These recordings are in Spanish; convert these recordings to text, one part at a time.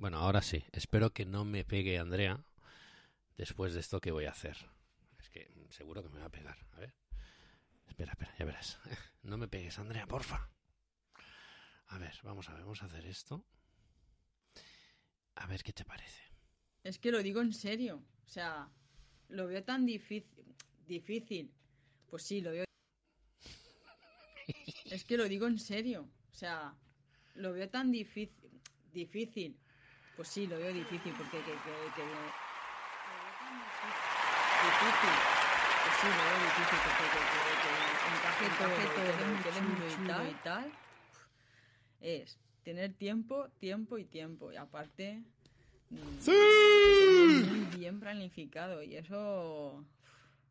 Bueno, ahora sí. Espero que no me pegue Andrea después de esto que voy a hacer. Es que seguro que me va a pegar. A ver. Espera, espera, ya verás. No me pegues, Andrea, porfa. A ver, vamos a ver, vamos a hacer esto. A ver qué te parece. Es que lo digo en serio. O sea, lo veo tan difícil. Difícil. Pues sí, lo veo. Es que lo digo en serio. O sea, lo veo tan difícil. Difícil. Pues sí, lo veo difícil porque que, que, que- lo difícil. Pues sí, lo veo difícil porque que, que, que encaje todo, muy chulo y tal. Es tener tiempo, tiempo y tiempo. Y aparte, ¡Sí! muy bien planificado. Y eso.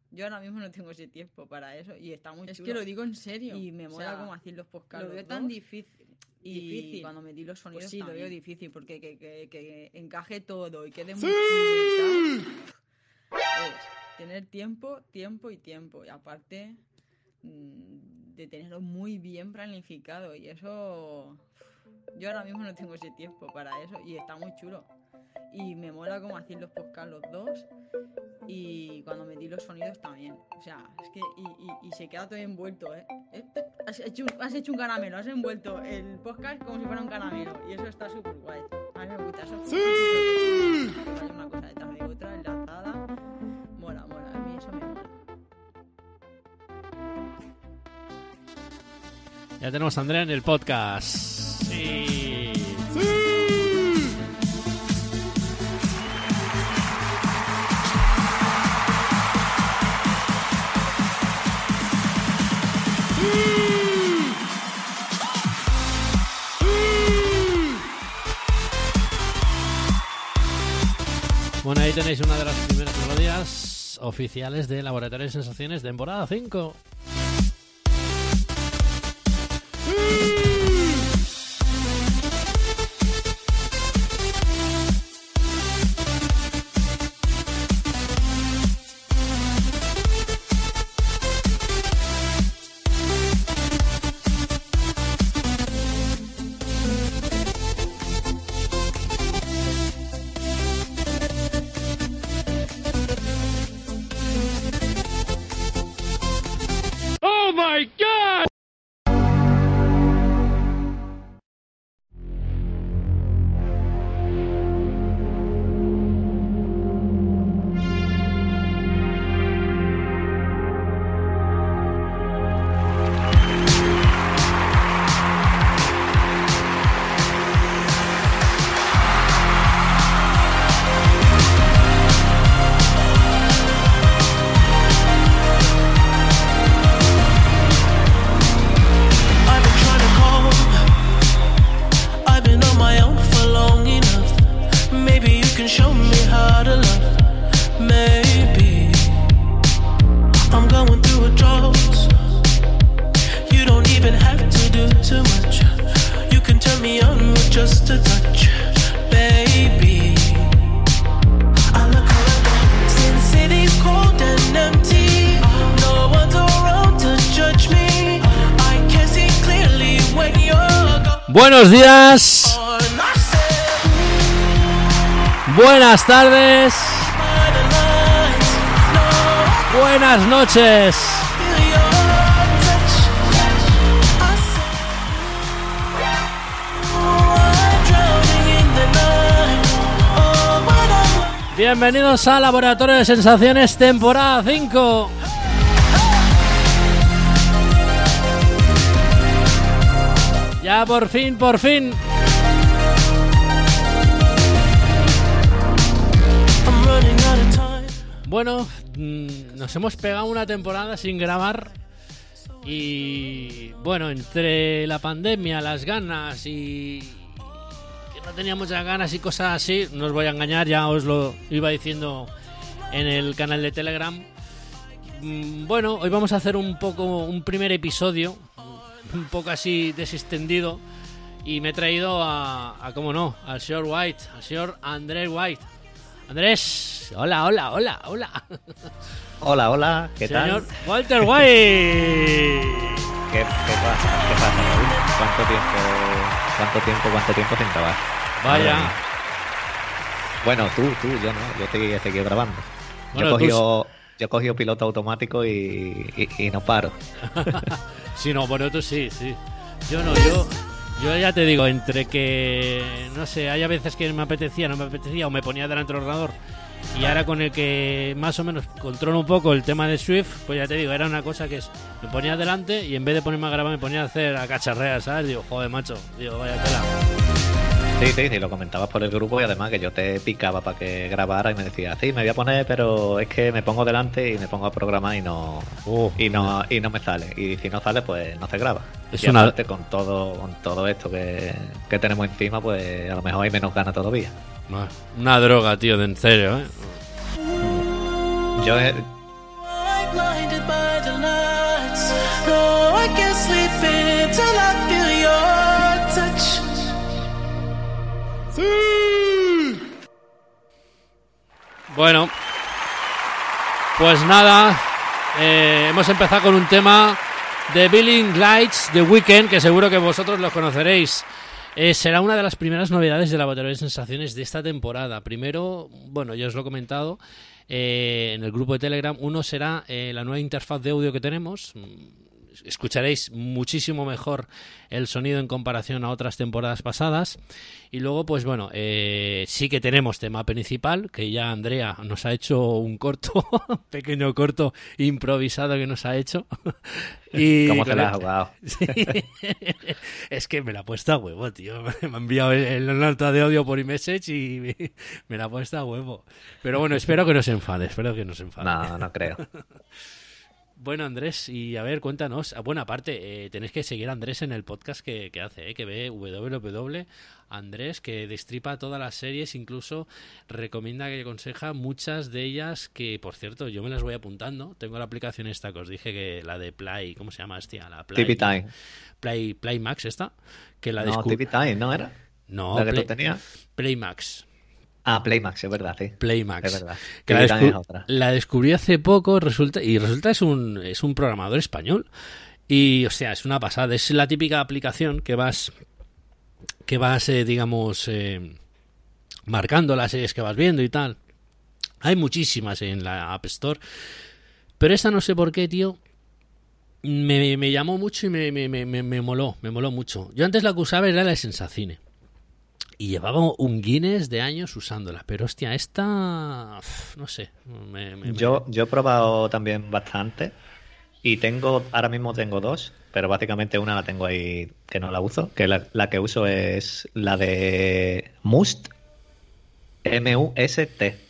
Yo ahora mismo no tengo ese tiempo para eso. Y está muy Es chulo. que lo digo en serio. Y me O mola sea, cómo hacen los podcasts. lo veo tan difícil. Y difícil. cuando metí los sonidos, Pues sí, lo veo difícil porque que, que, que encaje todo y quede muy. Es tener tiempo, tiempo y tiempo. Y aparte mm, de tenerlo muy bien planificado. Y eso. Yo ahora mismo no tengo ese tiempo para eso. Y está muy chulo. Y me mola cómo hacen los podcasts los dos. Y cuando metí los sonidos también. O sea, es que. Y, y- y se queda todo envuelto, ¿eh? Eh, Has hecho, un- has hecho un caramelo, has envuelto el podcast como si fuera un caramelo. Y eso está súper guay. A mí me gusta eso. ¡Sí! una cosa detrás de otra, enlazada. Mola, mola. A mí eso me mola. Ya tenemos a Andrea en el podcast. Tenéis una de las primeras melodías oficiales de Laboratorio de Sensaciones, temporada 5. Buenos días, buenas tardes, buenas noches. Bienvenidos a Laboratorio de Sensaciones, temporada 5. Ya por fin, por fin. Bueno, mm, nos hemos pegado una temporada sin grabar. Y bueno, entre la pandemia, las ganas y que no tenía muchas ganas y cosas así, no os voy a engañar, ya os lo iba diciendo en el canal de Telegram. Mm, Bueno, hoy vamos a hacer un poco un primer episodio, un poco así desestendido. Y me he traído a, a cómo no, al señor White, al señor Andrés White. Andrés, hola, hola, hola, hola. Hola, hola, ¿qué Señor tal? Walter White. ¿Qué, qué pasa? ¿Qué pasa? ¿Cuánto tiempo, cuánto tiempo, cuánto tiempo sin grabar? Vaya. Bueno, tú, tú, yo no, yo he seguido grabando. Bueno, yo, he tú cogido, yo he cogido piloto automático y, y- y no paro. Sí, no, bueno, tú sí, sí. Yo no, yo, yo ya te digo, entre que, no sé, hay a veces que me apetecía, no me apetecía, o me ponía delante del ordenador, y ahora con el que más o menos controlo un poco el tema de Swift, pues ya te digo, era una cosa que es, me ponía delante y en vez de ponerme a grabar me ponía a hacer a cacharrear, ¿sabes? Digo, joder, macho, digo, vaya tela. Sí, sí, sí, lo comentabas por el grupo y además que yo te picaba para que grabara y me decía, sí, me voy a poner, pero es que me pongo delante y me pongo a programar y no Uh, y no y no me sale. Y si no sale, pues no se graba. Es y una- aparte con todo con todo esto que, que tenemos encima, pues a lo mejor hay menos ganas todavía. una droga, tío, de en serio, ¿eh? Yo he- I'm blinded by the lights. No, I can't sleep until I feel your touch. Bueno, pues nada, eh, hemos empezado con un tema de Billing Lights The Weekend, que seguro que vosotros los conoceréis. Eh, será una de las primeras novedades de Laboratorio de Sensaciones de esta temporada. Primero, bueno, ya os lo he comentado eh, en el grupo de Telegram. Uno será la nueva interfaz de audio que tenemos. Escucharéis muchísimo mejor el sonido en comparación a otras temporadas pasadas. Y luego, pues bueno, eh, sí que tenemos tema principal, que ya Andrea nos ha hecho un corto, pequeño corto improvisado que nos ha hecho. y ¿Cómo con la has jugado? Sí. es que me la ha puesto a huevo, tío. Me ha enviado el, nota de audio por iMessage y me, me la ha puesto a huevo. Pero bueno, espero que no se enfade, espero que no se enfade. No, no creo. Bueno, Andrés, y a ver, cuéntanos. Ah, Bueno, aparte, eh, tenéis que seguir a Andrés en el podcast que, que hace, eh, que ve www. Andrés, que destripa todas las series, incluso recomienda que aconseja muchas de ellas que, por cierto, yo me las voy apuntando. Tengo la aplicación esta que os dije, que la de Play, ¿cómo se llama, hostia? La Play, TV Time. Play, Play Max esta, que la No, TV Time, ¿no era? No, ¿La que Play, tú tenías? Play Max. Ah, Playmax, es verdad, sí. Playmax. Es verdad. Que la, descu- otra. descubrí hace poco resulta y resulta es un es un programador español y o sea es una pasada es la típica aplicación que vas que vas eh, digamos eh, marcando las series que vas viendo y tal hay muchísimas en la App Store pero esta no sé por qué tío me, me llamó mucho y me, me, me, me- me moló me moló mucho yo antes la que usaba era la de Sensacine y llevaba un Guinness de años usándola. Pero hostia, esta. No sé. me- me- me- Yo, yo he probado también bastante y tengo, ahora mismo tengo dos, pero básicamente una la tengo ahí que no la uso, que la, la que uso es la de Must, M-U-S-T.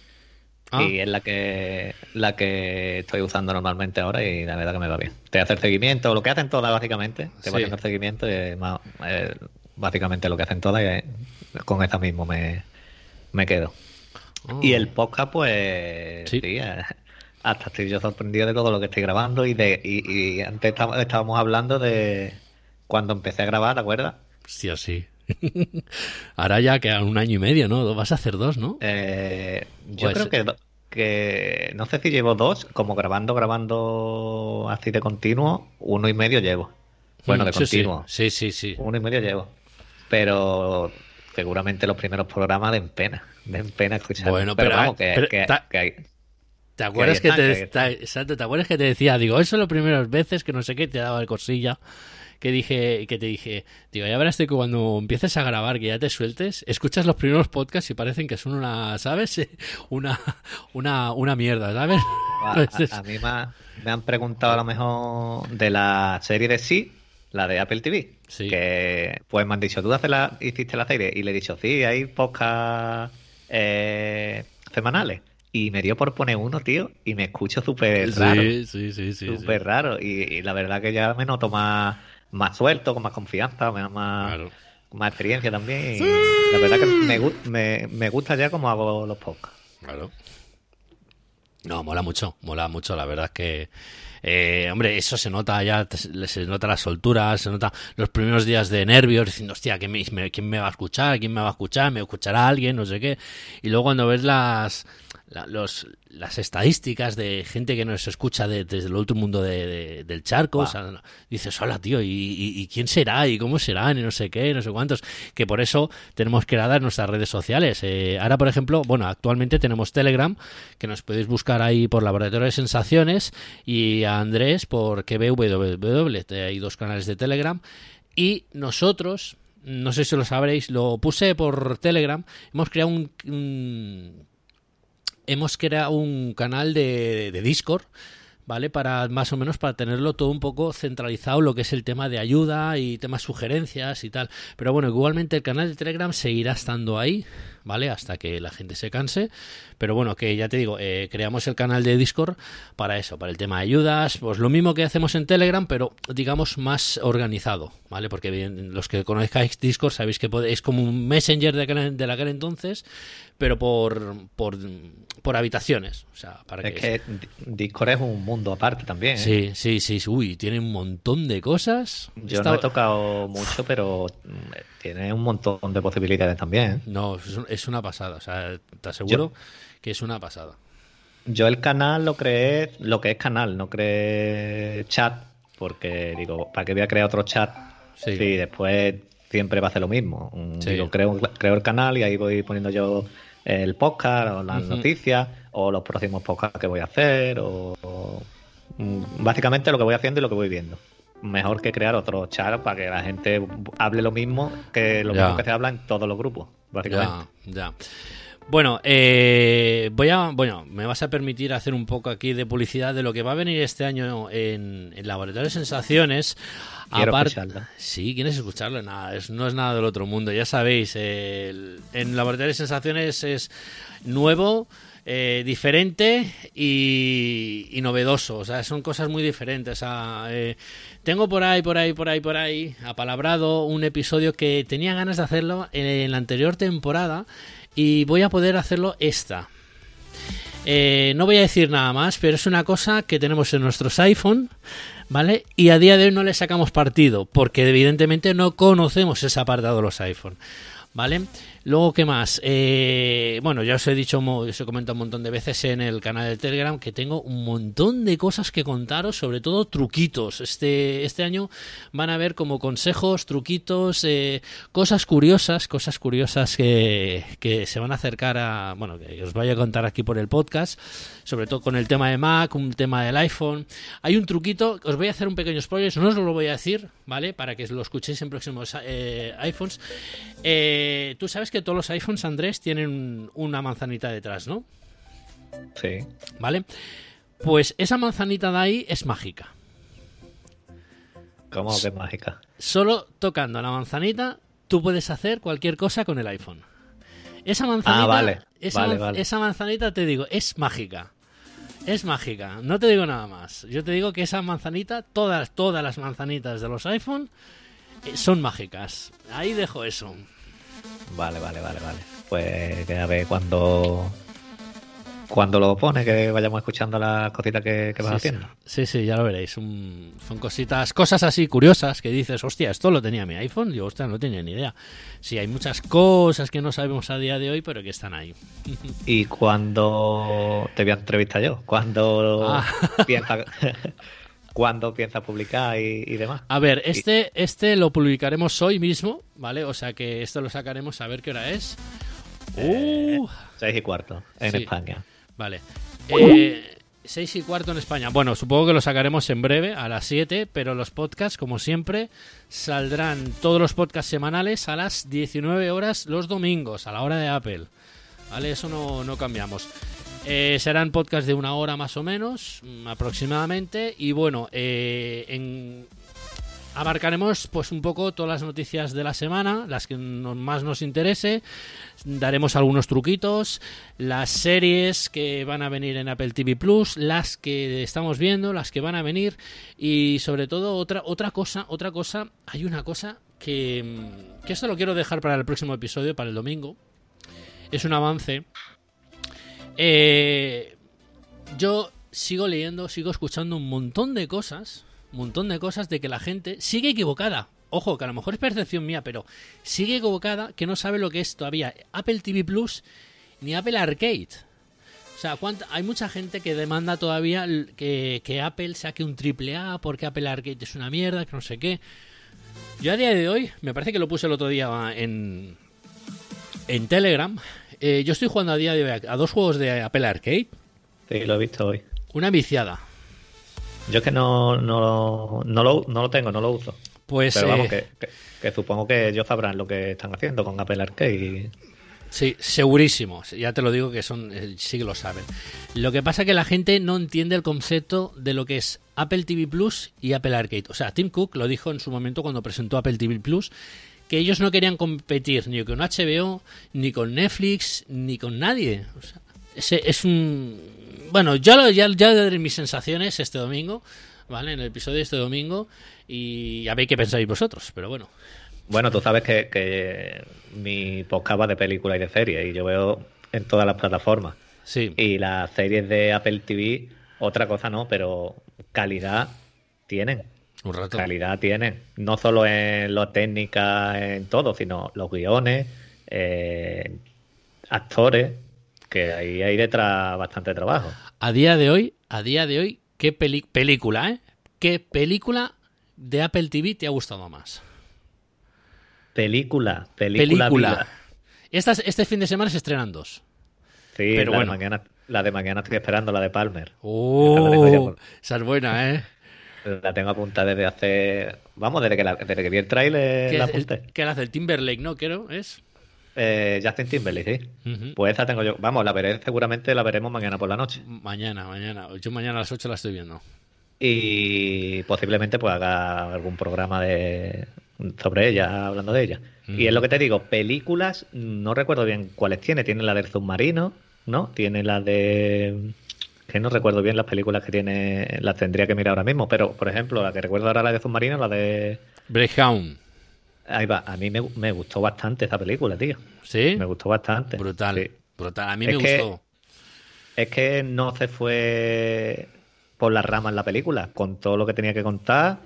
Ah, Y es la que la que estoy usando normalmente ahora y la verdad que me va bien. Te hace el seguimiento, lo que hacen todas básicamente, te Sí. va haciendo el seguimiento y es más- eh, básicamente lo que hacen todas y eh, con esta mismo me, me quedo. oh. Y el podcast, pues Sí. sí, eh, hasta estoy yo sorprendido de todo lo que estoy grabando y de y, y antes estábamos, estábamos hablando de cuando empecé a grabar, ¿te acuerdas? Sí. Ahora ya quedan un año y medio, ¿no? Vas a hacer dos, ¿no? Eh, yo Pues- creo que, do- que no sé si llevo dos, como grabando, grabando así de continuo, uno y medio llevo. Bueno, de Mm, Sí, sí. continuo, Sí, sí, sí. uno y medio llevo. Pero seguramente los primeros programas den pena, den pena escuchar. Bueno, pero, pero- vamos, que, pero que- ta- que hay- ¿Te acuerdas que, te, que ahí ta- exacto, ¿te acuerdas que te decía, digo, eso las primeras veces que no sé qué te daba el cosilla? Que dije, que te dije, digo, ya verás que cuando empieces a grabar, que ya te sueltes, escuchas los primeros podcasts y parecen que son una, ¿sabes? Una, una, una mierda, ¿sabes? A, a- a mí me han preguntado a lo mejor de la serie de sí, la de Apple TV. Sí. Que pues me han dicho, ¿tú haces la, hiciste la serie? Y le he dicho, sí, hay podcast eh, semanales. Y me dio por poner uno, tío, y me escucho súper raro. Sí, sí, sí, sí. sí. Súper raro. Y, y la verdad que ya me noto más, más suelto, con más confianza, me da más, Claro. más experiencia también. Y la verdad que me, me, me gusta ya cómo hago los podcasts. Claro. No, mola mucho, mola mucho, la verdad es que... eh, hombre, eso se nota ya, se nota la soltura, se nota los primeros días de nervios, diciendo, hostia, ¿quién me, ¿quién me va a escuchar? ¿Quién me va a escuchar? ¿Me escuchará alguien? No sé qué. Y luego cuando ves las, la- los, las estadísticas de gente que nos escucha de- desde el otro mundo de- de- del charco. o sea, dices, hola, tío, ¿y, y- y quién será? ¿Y cómo serán? Y no sé qué, no sé cuántos. Que por eso tenemos que dar nuestras redes sociales. Eh, ahora, por ejemplo, bueno, actualmente tenemos Telegram, que nos podéis buscar ahí por Laboratorio de Sensaciones, y a Andrés por KBWW. Hay dos canales de Telegram. Y nosotros, no sé si lo sabréis, lo puse por Telegram, hemos creado un, un- hemos creado un canal de, de Discord, ¿vale? Para más o menos para tenerlo todo un poco centralizado lo que es el tema de ayuda y temas sugerencias y tal. Pero bueno, igualmente el canal de Telegram seguirá estando ahí, ¿vale? Hasta que la gente se canse. Pero bueno, que ya te digo, eh, creamos el canal de Discord para eso, para el tema de ayudas, pues lo mismo que hacemos en Telegram, pero digamos más organizado, ¿vale? Porque bien, los que conozcáis Discord sabéis que es como un messenger de aquel, de aquel entonces, pero por, por, por habitaciones. O sea, para Es que, que Di- Discord es un mundo aparte también. ¿eh? Sí, sí, sí, sí. Uy, tiene un montón de cosas. Yo Está- no he tocado mucho, pero mm, tiene un montón de posibilidades también. ¿eh? No, es, un- es una pasada. O sea, te aseguro que es una pasada. Yo el canal lo creé, lo que es canal, no creé chat, porque digo, ¿para qué voy a crear otro chat? Sí. Si después siempre va a hacer lo mismo. Mm, Sí. Digo, creo, creo el canal y ahí voy poniendo yo el podcast o las noticias o los próximos podcasts que voy a hacer o, o, mm, básicamente lo que voy haciendo y lo que voy viendo. Mejor que crear otro chat para que la gente hable lo mismo que lo Ya. mismo que se habla en todos los grupos, básicamente. Ya, ya. Bueno, eh, voy a, bueno, me vas a permitir hacer un poco aquí de publicidad de lo que va a venir este año en, en Laboratorio de Sensaciones. Quiero escucharlo. Sí, ¿quieres escucharlo? Nada, es- no es nada del otro mundo. Ya sabéis, el- en Laboratorio de Sensaciones es nuevo, eh, diferente y, novedoso. O sea, son cosas muy diferentes. Eh, tengo por ahí, por ahí, por ahí, por ahí, apalabrado un episodio que tenía ganas de hacerlo en la anterior temporada y voy a poder hacerlo esta. Eh, no voy a decir nada más, pero es una cosa que tenemos en nuestros iPhone, ¿vale? Y a día de hoy no le sacamos partido, porque evidentemente no conocemos ese apartado de los iPhone, ¿vale? Luego, ¿qué más? Eh, bueno, ya os he dicho, os he comentado un montón de veces en el canal de Telegram que tengo un montón de cosas que contaros, sobre todo truquitos. Este, este año van a ver como consejos, truquitos, eh, cosas curiosas, cosas curiosas que, que se van a acercar a, bueno, que os voy a contar aquí por el podcast, sobre todo con el tema de Mac, un tema del iPhone. Hay un truquito, os voy a hacer un pequeño spoiler, no os lo voy a decir, ¿vale? Para que lo escuchéis en próximos eh, iPhones. Eh, Tú sabes que todos los iPhones, Andrés, tienen una manzanita detrás, ¿no? Sí. ¿Vale? Pues esa manzanita de ahí es mágica. ¿Cómo que mágica? Solo tocando la manzanita, tú puedes hacer cualquier cosa con el iPhone. Esa manzanita, Ah, vale. esa, Vale, man- vale. esa manzanita te digo, es mágica. Es mágica, no te digo nada más. Yo te digo que esa manzanita, todas, todas las manzanitas de los iPhone eh, son mágicas. Ahí dejo eso. Vale, vale, vale, vale. Pues que a ver cuando cuando lo pone, que vayamos escuchando las cositas que, que vas sí, haciendo. Sí, sí, ya lo veréis. Un- son cositas, cosas así curiosas que dices, hostia, esto lo tenía mi iPhone. Yo, hostia, no tenía ni idea. Sí, hay muchas cosas que no sabemos a día de hoy, pero que están ahí. Y cuando te voy a entrevistar yo, cuando Ah. piensa cuando piensa publicar y, y demás. A ver, este, este lo publicaremos hoy mismo, ¿vale? O sea que esto lo sacaremos a ver qué hora es. Uh, Seis y cuarto en Sí. España. vale. Eh, seis y cuarto en España. Bueno, supongo que lo sacaremos en breve, a las 7, pero los podcasts, como siempre, saldrán todos los podcasts semanales a las 19 horas los domingos, a la hora de Apple. ¿Vale? Eso no, no cambiamos. Eh, serán podcasts de una hora más o menos, mm, aproximadamente. Y bueno, eh, en, abarcaremos pues un poco todas las noticias de la semana, las que más nos interese. Daremos algunos truquitos, las series que van a venir en Apple TV Plus, las que estamos viendo, las que van a venir y sobre todo otra otra cosa, otra cosa, hay una cosa que mm, que esto lo quiero dejar para el próximo episodio, para el domingo. Es un avance. Eh, yo sigo leyendo, sigo escuchando un montón de cosas, un montón de cosas de que la gente sigue equivocada. Ojo, que a lo mejor es percepción mía, pero sigue equivocada que no sabe lo que es todavía Apple TV Plus ni Apple Arcade. O sea, ¿cuánta- hay mucha gente que demanda todavía que, que Apple saque un triple A porque Apple Arcade es una mierda, que no sé qué. Yo a día de hoy, me parece que lo puse el otro día en, en Telegram. Eh, yo estoy jugando a día de hoy a, dos juegos de Apple Arcade. Sí, lo he visto hoy. Una viciada. Yo es que no, no, no, lo, no lo tengo, no lo uso. Pues Pero vamos, eh, que, que- que supongo que ellos sabrán lo que están haciendo con Apple Arcade. y- Sí, segurísimo. Ya te lo digo que son eh, sí que lo saben. Lo que pasa es que la gente no entiende el concepto de lo que es Apple TV Plus y Apple Arcade. O sea, Tim Cook lo dijo en su momento cuando presentó Apple TV Plus que ellos no querían competir ni con HBO, ni con Netflix, ni con nadie. O sea, ese es un bueno, lo- ya, ya daré mis sensaciones este domingo, ¿vale? En el episodio de este domingo y a ver qué pensáis vosotros, pero bueno. Bueno, tú sabes que, que mi podcast va de películas y de series y yo veo en todas las plataformas. Sí. Y las series de Apple TV, otra cosa no, pero calidad tienen. Un rato. Calidad tienen. No solo en lo técnica, en todo, sino los guiones, eh, actores, que ahí hay detrás bastante trabajo. A día de hoy, a día de hoy, ¿qué peli- película, eh? ¿Qué película de Apple TV te ha gustado más? Película, película. Película. viva. Estas, este fin de semana se estrenan dos. Sí, Pero la, bueno. de mañana, la de mañana estoy esperando, la de Palmer. ¡Oh! Esa es buena, ¿eh? La tengo apuntada desde hace. Vamos, desde que, la- desde que vi el trailer la apunté. la hace el Timberlake, ¿no? Creo, es. Eh, Justin Timberlake, sí. Pues esa tengo yo. Vamos, la veré, seguramente la veremos mañana por la noche. Mañana, mañana. Yo mañana a las 8 la estoy viendo. Y posiblemente pues haga algún programa de sobre ella, hablando de ella. Y es lo que te digo, películas, no recuerdo bien cuáles tiene. Tiene la del submarino, ¿no? Tiene la de... Que no recuerdo bien las películas que tiene, las tendría que mirar ahora mismo, pero por ejemplo, la que recuerdo ahora la de submarino, la de... Breakdown. Ahí va, a mí me, me gustó bastante esa película, tío. ¿Sí? Me gustó bastante. Brutal. Sí. Brutal. A mí Es me que- gustó. Es que no se fue por las ramas la película, con todo lo que tenía que contar,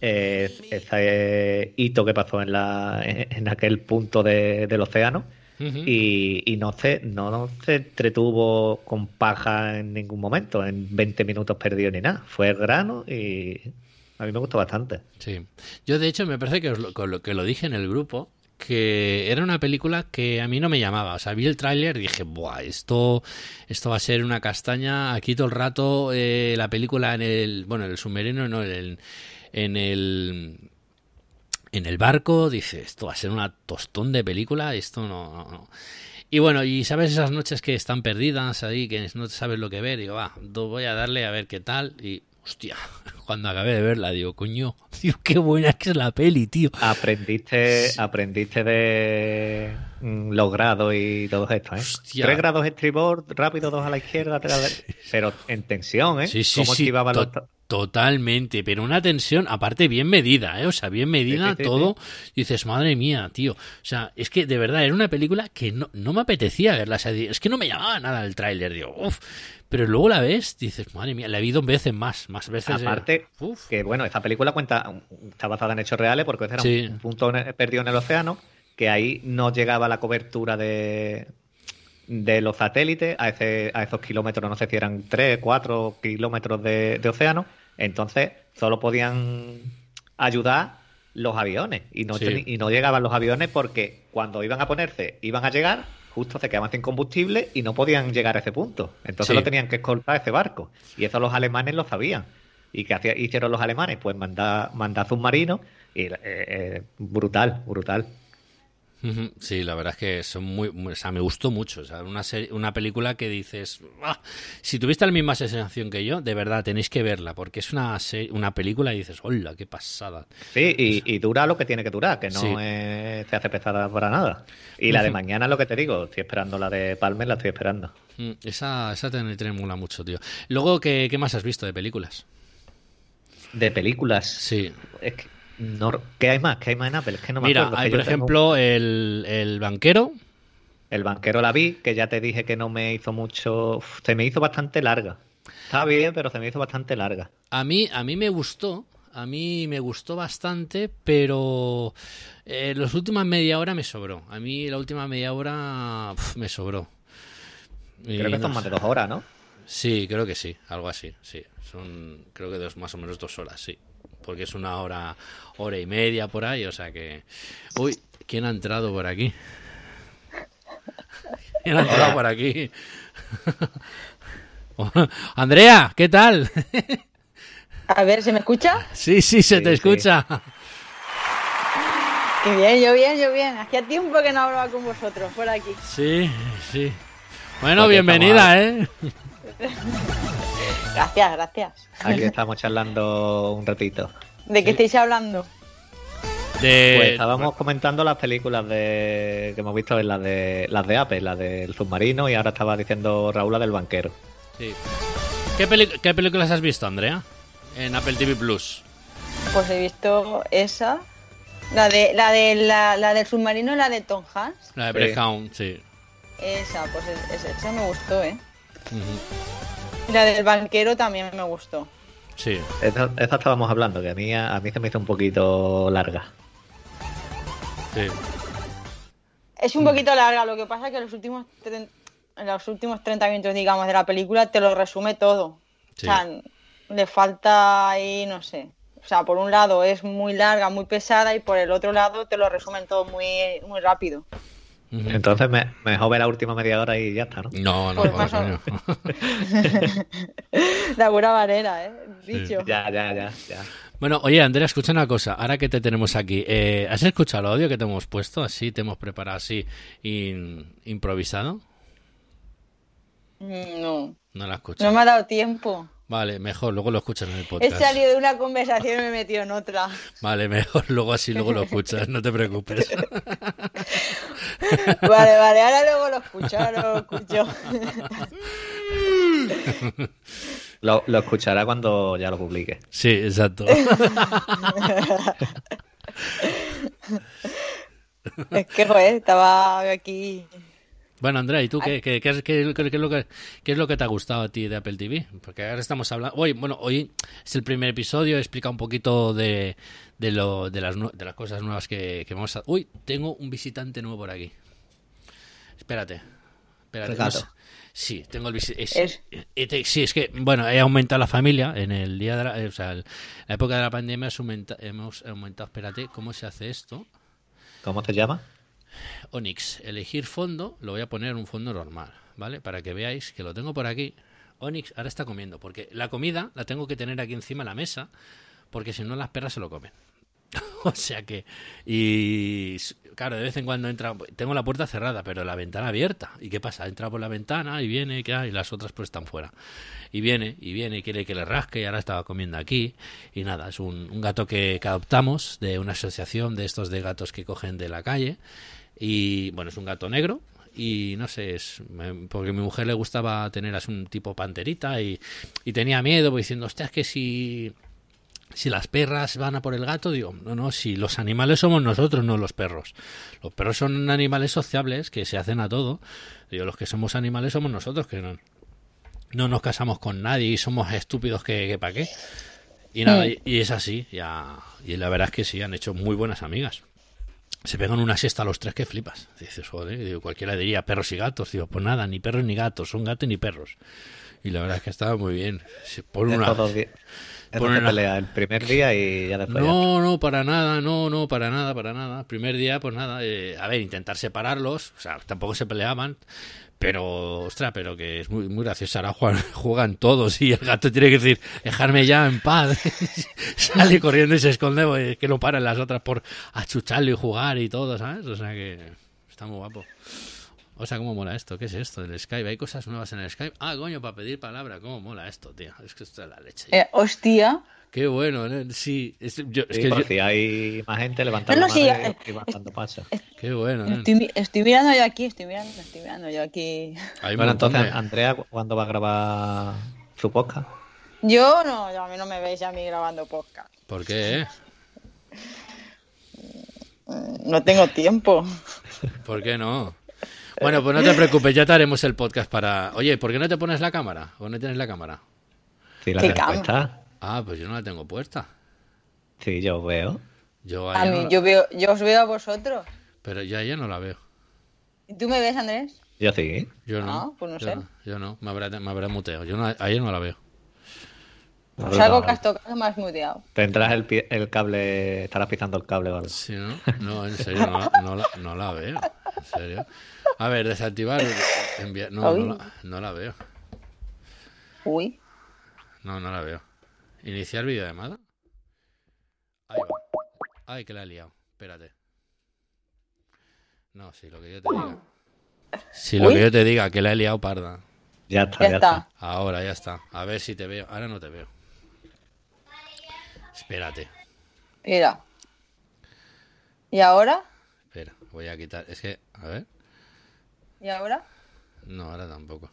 eh, ese hito que pasó en, la, en aquel punto de- del océano, Y, y no, se, no, se entretuvo con paja en ningún momento, en 20 minutos perdidos ni nada. Fue el grano y a mí me gustó bastante. Sí. Yo, de hecho, me parece que, os lo- que lo dije en el grupo, que era una película que a mí no me llamaba. O sea, vi el tráiler y dije, Buah, esto, esto va a ser una castaña. Aquí todo el rato eh, la película en el, bueno, en el submarino, no, en el, en el, en el barco, dice, esto va a ser una tostón de película, esto no, no, no. Y bueno, y sabes esas noches que están perdidas ahí, que no sabes lo que ver, digo, va, voy a darle a ver qué tal, y hostia, cuando acabé de verla, digo, coño, tío, qué buena que es la peli, tío. Aprendiste, aprendiste de mm, los grados y todo esto, ¿eh? Hostia. Tres grados estribor, rápido, dos a la izquierda, tres a la... pero en tensión, ¿eh? Sí, sí, Cómo sí, esquivaba los... to- totalmente, pero una tensión, aparte bien medida, ¿eh? O sea, bien medida Sí, sí, sí, todo. Dices, madre mía, tío. O sea, es que de verdad era una película que no, no me apetecía verla. O sea, es que no me llamaba nada el tráiler, digo, uff. Pero luego la ves, dices, madre mía, la he visto veces más, más veces. Aparte, uf. que bueno, esta película cuenta, está basada en hechos reales porque era un, un punto perdido en el océano, que ahí no llegaba la cobertura de, de los satélites a, ese, a esos kilómetros, no sé si eran 3, 4 kilómetros de, de océano, entonces solo podían ayudar los aviones y no, Sí. y no llegaban los aviones porque cuando iban a ponerse, iban a llegar, justo se quedaban sin combustible y no podían llegar a ese punto. Entonces Sí. lo tenían que escoltar ese barco. Y eso los alemanes lo sabían. ¿Y qué hacía- hicieron los alemanes? Pues mandar, mandar submarinos y eh, eh, brutal, brutal. Sí, la verdad es que son muy, muy- o sea, me gustó mucho, o sea, una serie- una película que dices, "Ah", si tuviste la misma sensación que yo, de verdad tenéis que verla, porque es una se- una película y dices, hola, qué pasada. Sí, y, y dura lo que tiene que durar, que no Sí. es- se hace pesada para nada. Y la de mañana, lo que te digo, estoy esperando la de Palmer, la estoy esperando. Mm, Esa, esa te, te mola mucho, tío. Luego, ¿qué, ¿qué más has visto de películas? De películas, Sí. es que no, ¿qué hay más? ¿Qué hay más en Apple? Es que no me Mira, acuerdo. hay, por tengo- ejemplo, el, el banquero. El banquero la vi, que ya te dije que no me hizo mucho. uf, se me hizo bastante larga. Está bien, pero se me hizo bastante larga. A mí, a mí me gustó, a mí me gustó bastante, pero eh, las últimas media hora me sobró. A mí la última media hora uf, me sobró. Y Creo que no son más de dos horas, ¿no? Sí, creo que sí, algo así, sí. Son, creo que dos, más o menos dos horas, sí. Porque es una hora, hora y media por ahí, o sea que... Uy, ¿quién ha entrado por aquí? ¿Quién ha entrado por aquí? Andrea, ¿qué tal? A ver, ¿se me escucha? Sí, sí, se Sí, te sí. escucha. Qué bien, yo bien, yo bien. Hacía tiempo que no hablaba con vosotros por aquí. Sí, sí. Bueno, Porque bienvenida, ¿eh? Gracias, gracias. Aquí estamos charlando un ratito. ¿De qué estáis hablando? De... Pues estábamos comentando las películas de que hemos visto en las de las de Apple, las del submarino y ahora estaba diciendo Raúl la del banquero. Sí. ¿Qué, peli- ¿Qué películas has visto, Andrea? En Apple TV Plus. Pues he visto esa. La de la de la, la del submarino, la de Tom Hanks. La de. Breakdown, sí. Esa, pues es- es- esa me gustó, ¿eh? Y la del banquero también me gustó. Sí. Esa, esa estábamos hablando, que a mí, a mí se me hizo un poquito larga. Sí. Es un poquito larga, lo que pasa es que los últimos, los últimos 30 minutos, digamos, de la película te lo resume todo. Sí. O sea, le falta ahí, no sé. O sea, por un lado es muy larga, muy pesada y por el otro lado te lo resumen todo muy, muy rápido. Entonces me, mejor ver la última media hora y ya está, ¿no? No, no, Pues joder, más o- coño. La buena manera, ¿eh? Dicho. Ya, ya, ya, ya. Bueno, oye, Andrea, escucha una cosa. Ahora que te tenemos aquí, eh, ¿has escuchado el audio que te hemos puesto? Así, te hemos preparado así, in- improvisado. No, No la escuchas. no me ha dado tiempo. Vale, mejor, luego lo escuchas en el He podcast. salido de una conversación y me he metido en otra. Vale, mejor, luego así, luego lo escuchas, no te preocupes. Vale, vale, ahora luego lo escucho, ahora lo escucho. Lo, lo escuchará cuando ya lo publique. Sí, exacto. Es que, joder, estaba aquí. Bueno, Andrea, ¿y tú qué, qué- qué es, qué- lo que, qué es lo que te ha gustado a ti de Apple TV? Porque ahora estamos hablando... Hoy, bueno, hoy es el primer episodio, explica un poquito de, de, lo, de, las, nue- de las cosas nuevas que, que vamos a... Uy, tengo un visitante nuevo por aquí. Espérate. Espérate. No sé. Sí, tengo el visitante. Es- sí, es que, bueno, he aumentado la familia en el día de la... eh, O sea, la época de la pandemia hemos aumenta- hemos aumentado... Espérate, ¿cómo se hace esto? ¿Cómo te llamas? Onix, elegir fondo, lo voy a poner un fondo normal, ¿vale? Para que veáis que lo tengo por aquí. Onix ahora está comiendo, porque la comida la tengo que tener aquí encima de la mesa, porque si no las perras se lo comen. o sea que, y claro, de vez en cuando entra, tengo la puerta cerrada, pero la ventana abierta. ¿Y qué pasa? Entra por la ventana y viene, ¿qué y las otras pues están fuera. Y viene, y viene, y quiere que le rasque, y ahora estaba comiendo aquí. Y nada, es un, un gato que, que adoptamos de una asociación de estos de gatos que cogen de la calle. Y bueno, es un gato negro. Y no sé, es me- porque a mi mujer le gustaba tener así un tipo panterita y, y tenía miedo, pues, diciendo, hostia, es que si, si las perras van a por el gato, digo, no, no, si los animales somos nosotros, no los perros. Los perros son animales sociables que se hacen a todo. Digo, los que somos animales somos nosotros, que no, no nos casamos con nadie y somos estúpidos que, que para qué. Y nada, y, y es así, ya, y la verdad es que sí, han hecho muy buenas amigas. Se pegan una siesta a los tres que flipas. Dices, joder, digo, cualquiera diría perros y gatos. Digo, pues nada, ni perros ni gatos, son gatos ni perros. Y la verdad es que estaba muy bien. Se pone una... Una- pelea el primer día y ya después. ya No, no, para nada, no, no, para nada, para nada. Primer día, pues nada, eh, a ver, intentar separarlos, o sea, tampoco se peleaban, pero, ostras, pero que es muy, muy gracioso. Ahora juegan, todos y el gato tiene que decir, dejarme ya en paz. Sale corriendo y se esconde, pues, que no paran las otras por achucharlo y jugar y todo, ¿sabes? O sea que está muy guapo. O sea, cómo mola esto, ¿qué es esto del Skype? Hay cosas nuevas en el Skype. Ah, coño, para pedir palabra, cómo mola esto, tío. Es que esto es la leche. Eh, hostia. Qué bueno, ¿no? Sí, es, yo- es Sí, que yo- si hay más gente levantando No, no, sí, eh. Qué bueno, ¿no? Estoy, mi- estoy mirando yo aquí, estoy mirando, estoy mirando yo aquí. Hay Bueno, entonces, de- Andrea, ¿cuándo va a grabar su podcast? Yo no, yo- a mí no me veis a mí grabando podcast. ¿Por qué? eh? No tengo tiempo. ¿Por qué no? Bueno, pues no te preocupes, ya te haremos el podcast para... Oye, ¿por qué no te pones la cámara? ¿O no tienes la cámara? Sí, la ¿Qué puesta. Ah, pues yo no la tengo puesta. Sí, yo veo. Yo A ahí mí, no- yo veo, yo os veo a vosotros. Pero yo a ella no la veo. ¿Y tú me ves, Andrés? Yo sí. Yo no. Ah, pues no yo sé. No, yo no. Me habrá, me habrá muteado. Yo no, ayer no la veo. Es algo que has tocado, me has muteado. Tendrás el, pie- el cable, estarás pisando el cable o algo. Sí, ¿no? No, en serio, no, no la, no la veo. En serio. A ver, desactivar. enviar- no, no, la, no la veo. Uy. No, no la veo. Iniciar videollamada. Ahí va. Ay, que la he liado. Espérate. No, si lo que yo te diga. Si lo Uy. que yo te diga, que la he liado parda. Ya está, Ya ya, está. Ahora, ya está. A ver si te veo. Ahora no te veo. Espérate. Mira. ¿Y ahora? Espera, voy a quitar. Es que, a ver. ¿Y ahora? No, ahora tampoco.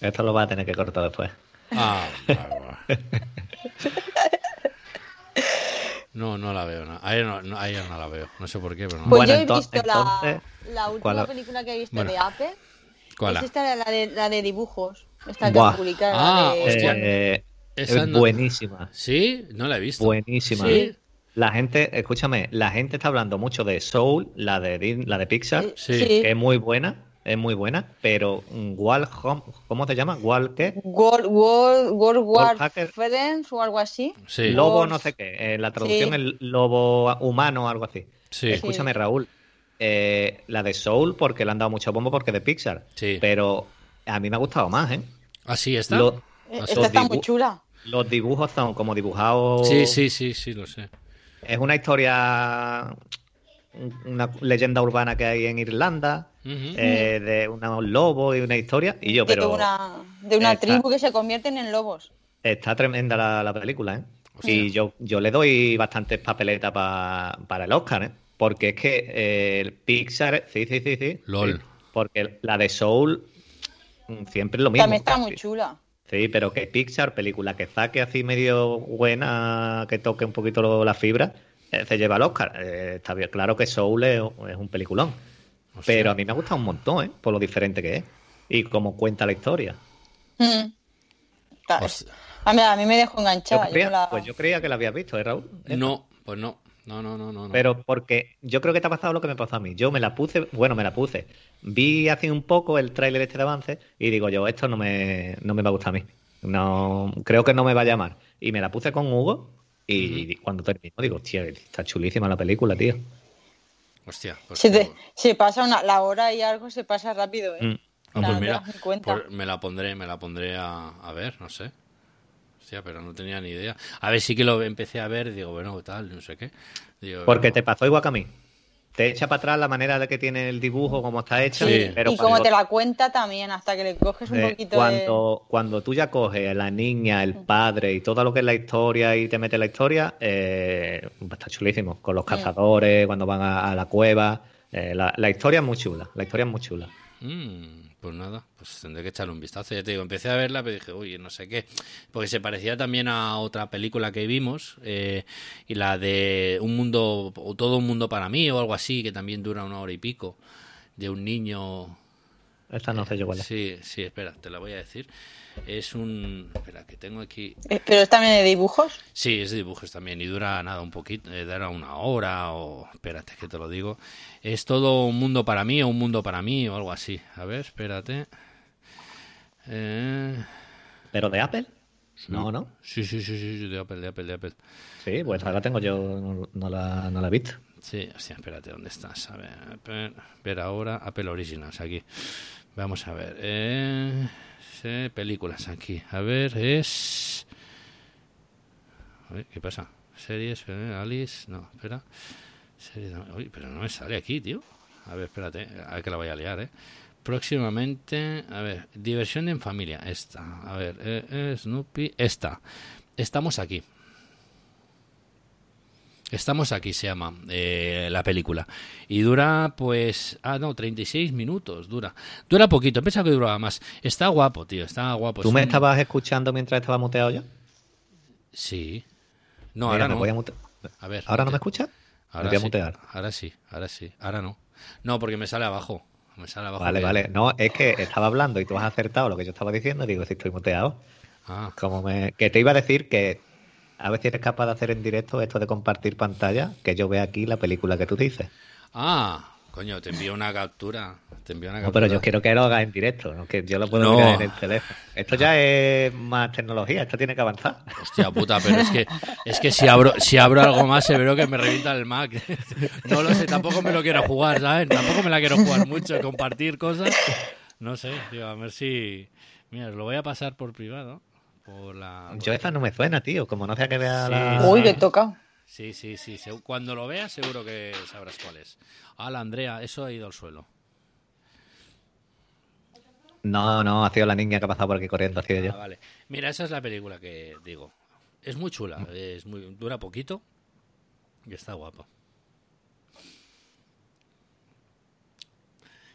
Esto lo vas a tener que cortar después. Ah. No, no la veo. No. Ayer, no, no, ayer no la veo. No sé por qué, pero no. Pues Bueno, yo he ento- visto entonces, la, la última ¿cuál ha- película que he visto Bueno. de Apple. ¿Cuál? Es esta la de, la de dibujos. Esta que publicado. Ah, la de- hostia. Eh, Esa es no- buenísima. ¿Sí? No la he visto. Buenísima. Sí. La gente, escúchame, la gente está hablando mucho de Soul, la de la de Pixar, Sí. que es muy buena, es muy buena, pero mm, Wall Home, ¿cómo se llama? Wall qué? World, World, World War Hacker. Friends o algo así. Sí. Lobo no sé qué, eh, la traducción Sí. es lobo humano o algo así. Sí. Escúchame, Raúl, eh, la de Soul porque le han dado mucho bombo porque es de Pixar, Sí. pero a mí me ha gustado más, ¿eh? Así está. Lo- Eh, Esta está muy chula. Los dibujos son como dibujados. Sí, sí, sí, sí, lo sé. Es una historia, una leyenda urbana que hay en Irlanda, Eh, de unos lobos y una historia. Y yo, de pero una, de una Está- tribu que se convierten en lobos. está tremenda la, la película, ¿eh? Y yo, yo le doy bastantes papeletas pa- para el Oscar, ¿eh? Porque es que eh, el Pixar, sí, sí, sí, sí. LOL. sí, porque la de Soul mm, siempre es lo mismo. También está casi. muy chula. Sí, pero que Pixar, película que saque así medio buena, que toque un poquito lo- la fibra, eh, se lleva el Oscar. Eh, está bien, claro que Soul es, es un peliculón. Hostia. Pero a mí me ha gustado un montón, ¿eh? Por lo diferente que es. Y cómo cuenta la historia. Mm. A mí, a mí me dejó Yo enganchada. yo creía- la- Pues yo creía que la habías visto, ¿eh, Raúl? No, pues no. No, no, no, no. no. Pero porque yo creo que te ha pasado lo que me pasó a mí. Yo me la puse, bueno, me la puse. Vi hace un poco el tráiler este de avance y digo yo, esto no me, no me va a gustar a mí. No, creo que no me va a llamar. Y me la puse con Hugo y cuando terminó digo, hostia, está chulísima la película, tío. Hostia. Pues, Se, te- se pasa una, la hora y algo se pasa rápido, ¿eh? Mm. Ah, pues mira, cuenta. pues me la pondré, me la pondré a, a ver, no sé. Hostia, pero no tenía ni idea. A ver, sí que lo empecé a ver, digo, bueno, tal, no sé qué. Digo, Porque no. te pasó igual que a mí. Te echa para atrás la manera de que tiene el dibujo, cómo está hecha. Sí. Pero y como cuando- te la cuenta también, hasta que le coges un Eh, poquito de... cuando, cuando tú ya coges a la niña, el padre y todo lo que es la historia y te metes la historia, eh, está chulísimo. Con los cazadores, cuando van a, a la cueva. eh, la, la historia es muy chula. La historia es muy chula. Mm, pues nada, pues tendré que echarle un vistazo. Ya te digo, empecé a verla, pero dije, oye, no sé qué. Porque se parecía también a otra película que vimos, eh, y la de Un Mundo, o Todo un Mundo para mí, o algo así, que también dura una hora y pico, de un niño. Esta no sé yo cuál es. Sí, sí, espera, te la voy a decir. Es un. Espera, que tengo aquí. Eh, Pero es también de dibujos. Sí, es de dibujos también y dura nada, un poquito, eh, dura una hora o... Espérate que te lo digo. Es todo un mundo para mí o un mundo para mí o algo así. A ver, espérate. Eh, ¿Pero de Apple? No, ¿no? Sí, sí, sí, sí, sí, de Apple, de Apple, de Apple. Sí, pues ahora tengo yo, no, no la, no la he visto. Sí, hostia, espérate, ¿dónde estás? A ver, ver ahora, Apple Originals, aquí. Vamos a ver. Eh, sí, películas, aquí. A ver, es... ¿Qué pasa? Series, eh, Alice... No, espera. Series... Uy, pero no me sale aquí, tío. A ver, espérate, a ver que la voy a liar, ¿eh? Próximamente, a ver, diversión en familia, esta. A ver, eh, eh, Snoopy, esta. Estamos aquí. Estamos aquí, se llama eh, la película. Y dura, pues. Ah, no, 36 minutos dura. Dura poquito, pensaba que duraba más. Está guapo, tío, está guapo. ¿Tú Es me un- estabas escuchando mientras estaba muteado yo? Sí. No, Mira, ahora no. voy a mute- A ver. ¿Ahora no me escuchas? Ahora me voy a sí. mutear. Ahora sí, ahora sí. Ahora no. No, porque me sale abajo. Me sale abajo. Vale, que- vale. No, es que estaba hablando y tú has acertado lo que yo estaba diciendo y digo, si estoy muteado. Ah, Como me... Que te iba a decir que a ver si eres capaz de hacer en directo esto de compartir pantalla, que yo vea aquí la película que tú dices. ah Coño, te envío una captura. Te envío una No, captura. pero yo quiero que lo hagas en directo, ¿no? que yo lo puedo No. mirar en el teléfono. Esto ya es más tecnología, esto tiene que avanzar. Hostia puta, pero es que es que si abro si abro algo más se veo que me revienta el Mac. No lo sé, tampoco me lo quiero jugar, ¿sabes? Tampoco me la quiero jugar mucho, compartir cosas. No sé, tío, a ver si mira, lo voy a pasar por privado, por la Yo esa no me suena, tío, como no sea que vea Sí, la... Uy, que toca. Sí, sí, sí, cuando lo veas seguro que sabrás cuál es. Hala, Andrea, eso ha ido al suelo. No, no, ha sido la niña que ha pasado por aquí corriendo, ha sido Ah, yo. vale. Mira, esa es la película que digo. Es muy chula, es muy dura poquito y está guapa.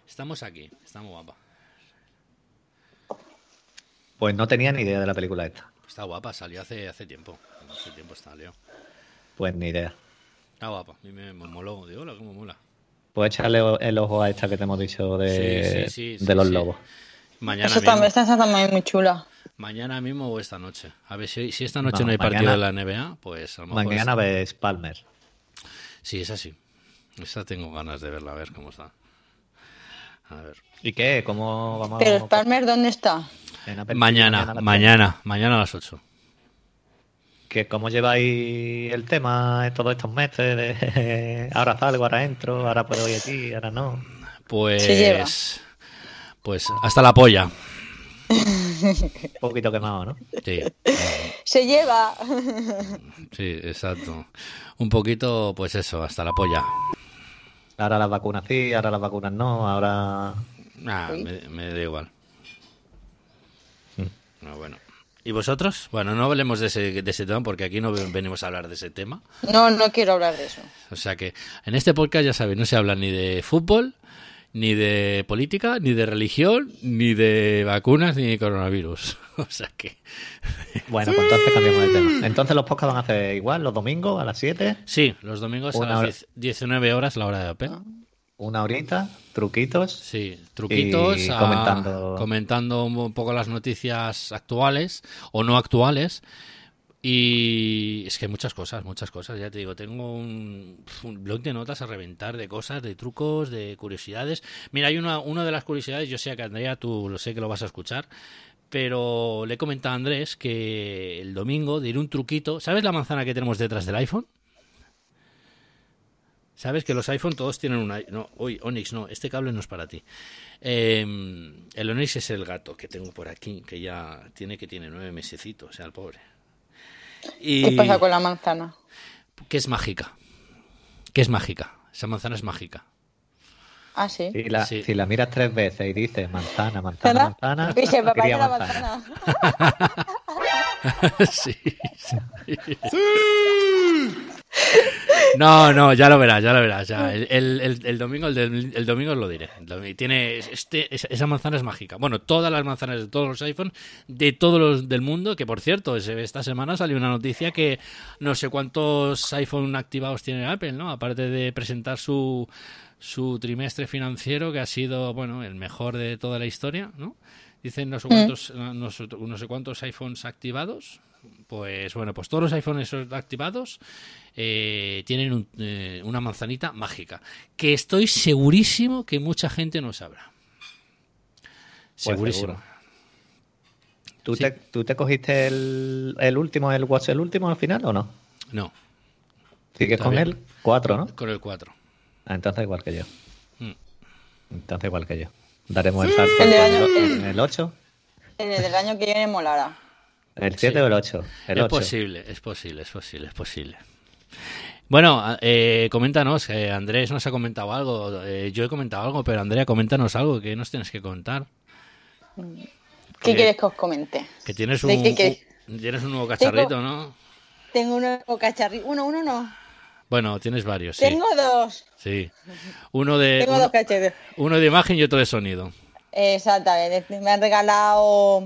Estamos aquí, está muy guapa. Pues no tenía ni idea de la película esta. Está guapa, salió hace hace tiempo. Hace tiempo está, Leo. Pues ni idea. Está guapa, a mí me, me moló. Digo, hola, cómo mola. Puedes echarle el ojo a esta que te hemos dicho de, Sí, sí, sí, de sí, los sí. lobos. Mañana Eso mismo, también, esta está también muy chula. mañana mismo o esta noche. A ver si, si esta noche no, No, hay partido de la NBA, pues a lo mejor Mañana ves Palmer. Sí, esa sí. Esa tengo ganas de verla, a ver cómo está. A ver. ¿Y qué? ¿Cómo vamos Pero el Palmer, ¿dónde está? En Apple TV Mañana, a las mañana, mañana a las 8. tres? ¿Que ¿Cómo lleváis el tema en todos estos meses? De, ahora salgo, ahora entro, ahora puedo ir aquí, ahora no. Pues. Se lleva. Pues hasta la polla. Un poquito quemado, ¿no? Sí, Se lleva. sí, exacto. Un poquito, pues eso, hasta la polla. Ahora las vacunas sí, ahora las vacunas no, ahora... Nah, Uy. me, me da igual. No, bueno. ¿Y vosotros? Bueno, no hablemos de ese, de ese tema porque aquí no venimos a hablar de ese tema. No, no quiero hablar de eso. O sea que en este podcast ya sabéis, no se habla ni de fútbol, ni de política, ni de religión, ni de vacunas, ni de coronavirus. O sea que Bueno, pues entonces cambiamos de tema. Entonces los podcasts van a hacer igual, los domingos a las 7, sí, los domingos a Una las hora. 10 19 horas la hora de AP. Una horita, truquitos. Sí, truquitos, a- comentando- comentando un poco las noticias actuales o no actuales. Y es que hay muchas cosas, muchas cosas. Ya te digo, tengo un, un blog de notas a reventar de cosas, de trucos, de curiosidades. Mira, hay una, una de las curiosidades, yo sé que Andrea, tú lo sé que lo vas a escuchar, pero le he comentado a Andrés que el domingo diré un truquito. ¿Sabes la manzana que tenemos detrás del iPhone? ¿Sabes que los iPhone todos tienen una... No, uy, Onyx, no, este cable no es para ti. Eh, el Onyx es el gato que tengo por aquí, que ya tiene que tiene nueve mesecitos, o sea, el pobre. Y ¿Qué pasa con la manzana? que es mágica. Que es mágica. Esa manzana es mágica. Ah, sí. Si la, Sí. si la miras tres veces y dices manzana, manzana, ¿Manzana? me quería aparece la manzana. manzana. sí, sí. No, no, ya lo verás, ya lo verás. Ya. El, el- domingo, el, domingo lo diré. Tiene este, esa- manzana es mágica. Bueno, todas las manzanas de todos los iPhones, de todos los del mundo, que por cierto, esta semana salió una noticia que no sé cuántos iPhone activados tiene Apple, ¿no? Aparte de presentar su, su trimestre financiero, que ha sido, bueno, el mejor de toda la historia, ¿no? Dicen no sé cuántos, no sé- no sé cuántos iPhones activados. Pues bueno, pues todos los iPhones activados eh, tienen un- eh, una manzanita mágica que estoy segurísimo que mucha gente no sabrá. Segurísimo. seguro. ¿Tú, Sí. te, ¿Tú te cogiste el, el último, el Watch el último al final o no? No, ¿Sigues con él? Cuatro, ¿no? con el 4. Ah, entonces igual que yo. Mm. Entonces igual que yo. Daremos el salto El en año- el, en el 8, El del año que viene molará. el 7 Sí. o el 8. El es 8. posible, es posible, es posible, es posible. Bueno, eh, coméntanos, eh, Andrés nos ha comentado algo, eh, yo he comentado algo, pero Andrea, coméntanos algo que nos tienes que contar. ¿Qué Eh, quieres que os comente? Que tienes ¿De un, qué qué? un- tienes un nuevo cacharrito, ¿no? Tengo uno cacharrito. Uno, uno no. Bueno, tienes varios, sí. Tengo dos. Sí. Uno de, Tengo uno, dos cacharritos. uno de imagen y otro de sonido. Exactamente. Me han regalado.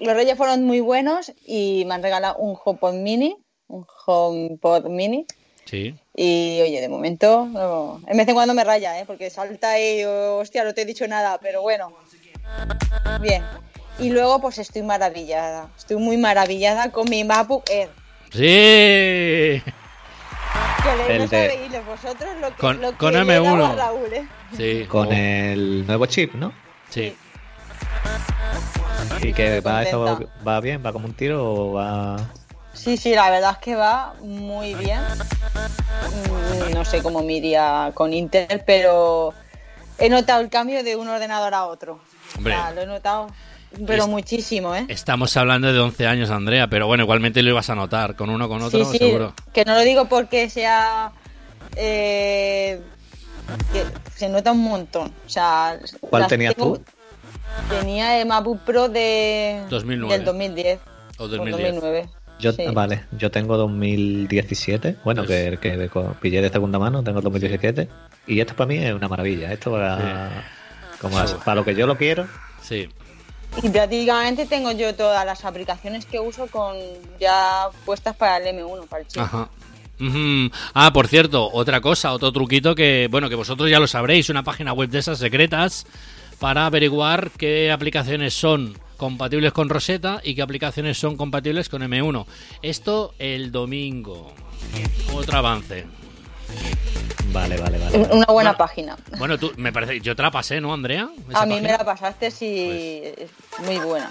Los Reyes fueron muy buenos y me han regalado un HomePod Mini. Un HomePod Mini. Sí. Y oye, de momento, no- en vez en cuando me raya, ¿eh? porque salta y hostia, no te he dicho nada, pero bueno. Bien. Y luego, pues estoy maravillada. Estoy muy maravillada con mi MacBook Air. ¡Sí! Híjole, El no de- vosotros lo que, Con- lo que con le M1. daba Raúl, ¿eh? Sí. Con oh, el nuevo chip, ¿no? Sí. Y que va, eso va bien, va como un tiro o va. Sí, sí, la verdad es que va muy bien. Mm, No sé cómo me iría con Intel, pero he notado el cambio de un ordenador a otro. Hombre. O sea, lo he notado, pero Es- muchísimo, ¿eh? Estamos hablando de 11 años, Andrea, pero bueno, igualmente lo ibas a notar. Con uno con otro, sí, sí, seguro. que no lo digo porque sea... eh, que se nota un montón. O sea, ¿Cuál tenías tengo- tú? Tenía el MacBook Pro de 2009. del 2010. O o 2010. 2009. Yo, Sí. Vale, yo tengo 2017, bueno, Pues- que, que pillé de segunda mano, tengo 2017. Y esto para mí es una maravilla. Esto para, como para lo que yo lo quiero. Sí. Y prácticamente tengo yo todas las aplicaciones que uso con ya puestas para el M1, para el chip. Ah, por cierto, otra cosa, otro truquito que, bueno, que vosotros ya lo sabréis, una página web de esas secretas para averiguar qué aplicaciones son compatibles con Rosetta y qué aplicaciones son compatibles con M1. Esto el domingo. Otro avance. Vale, vale, vale. Una buena Bueno, página. Bueno, tú, me parece, yo te la pasé, ¿no, Andrea? Esa A mí me la pasaste, sí, es muy buena.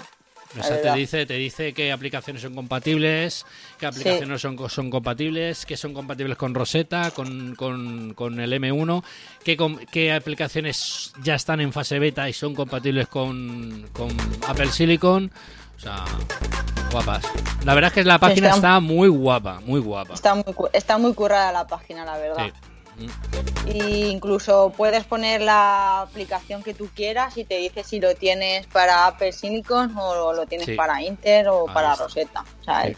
la Esa te dice, te dice qué aplicaciones son compatibles, qué aplicaciones son, son compatibles, qué son compatibles con Rosetta, con, con- con el M1, qué, qué aplicaciones ya están en fase beta y son compatibles con, con Apple Silicon. O sea, guapas. La verdad es que la página Está- está muy guapa, muy guapa. Está muy, está muy currada la página, la verdad. Sí. Mm. Y incluso puedes poner la aplicación que tú quieras y te dice si lo tienes para Apple Silicon o lo tienes Sí. para Inter o para está. Rosetta. O sea, Sí.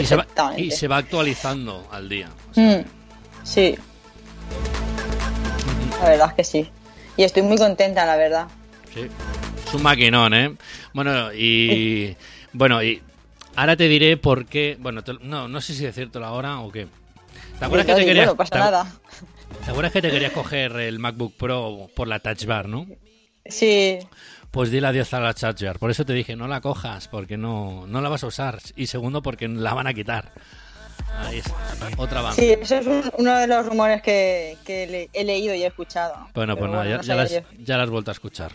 Y se, va, perfectamente. y se va actualizando al día. O sea, Mm, sí. La verdad es que sí. Y estoy muy contenta, la verdad. Sí. Es un maquinón, ¿eh? Bueno, y. Bueno, y. Ahora te diré por qué. Bueno, te- no, no sé si decírtelo ahora o qué. ¿Te acuerdas que te querías. no pasa te, nada. te acuerdas que te querías coger el MacBook Pro por la Touch Bar, no? Sí, Pues dile adiós a la Touch Bar. Por eso te dije, no la cojas, porque no, no la vas a usar. Y segundo, porque la van a quitar. Ahí está. Otra avance. sí, eso es un- uno de los rumores que, que le- he leído y he escuchado. Bueno, pues nada, ya, no ya las, ya las has vuelto a escuchar.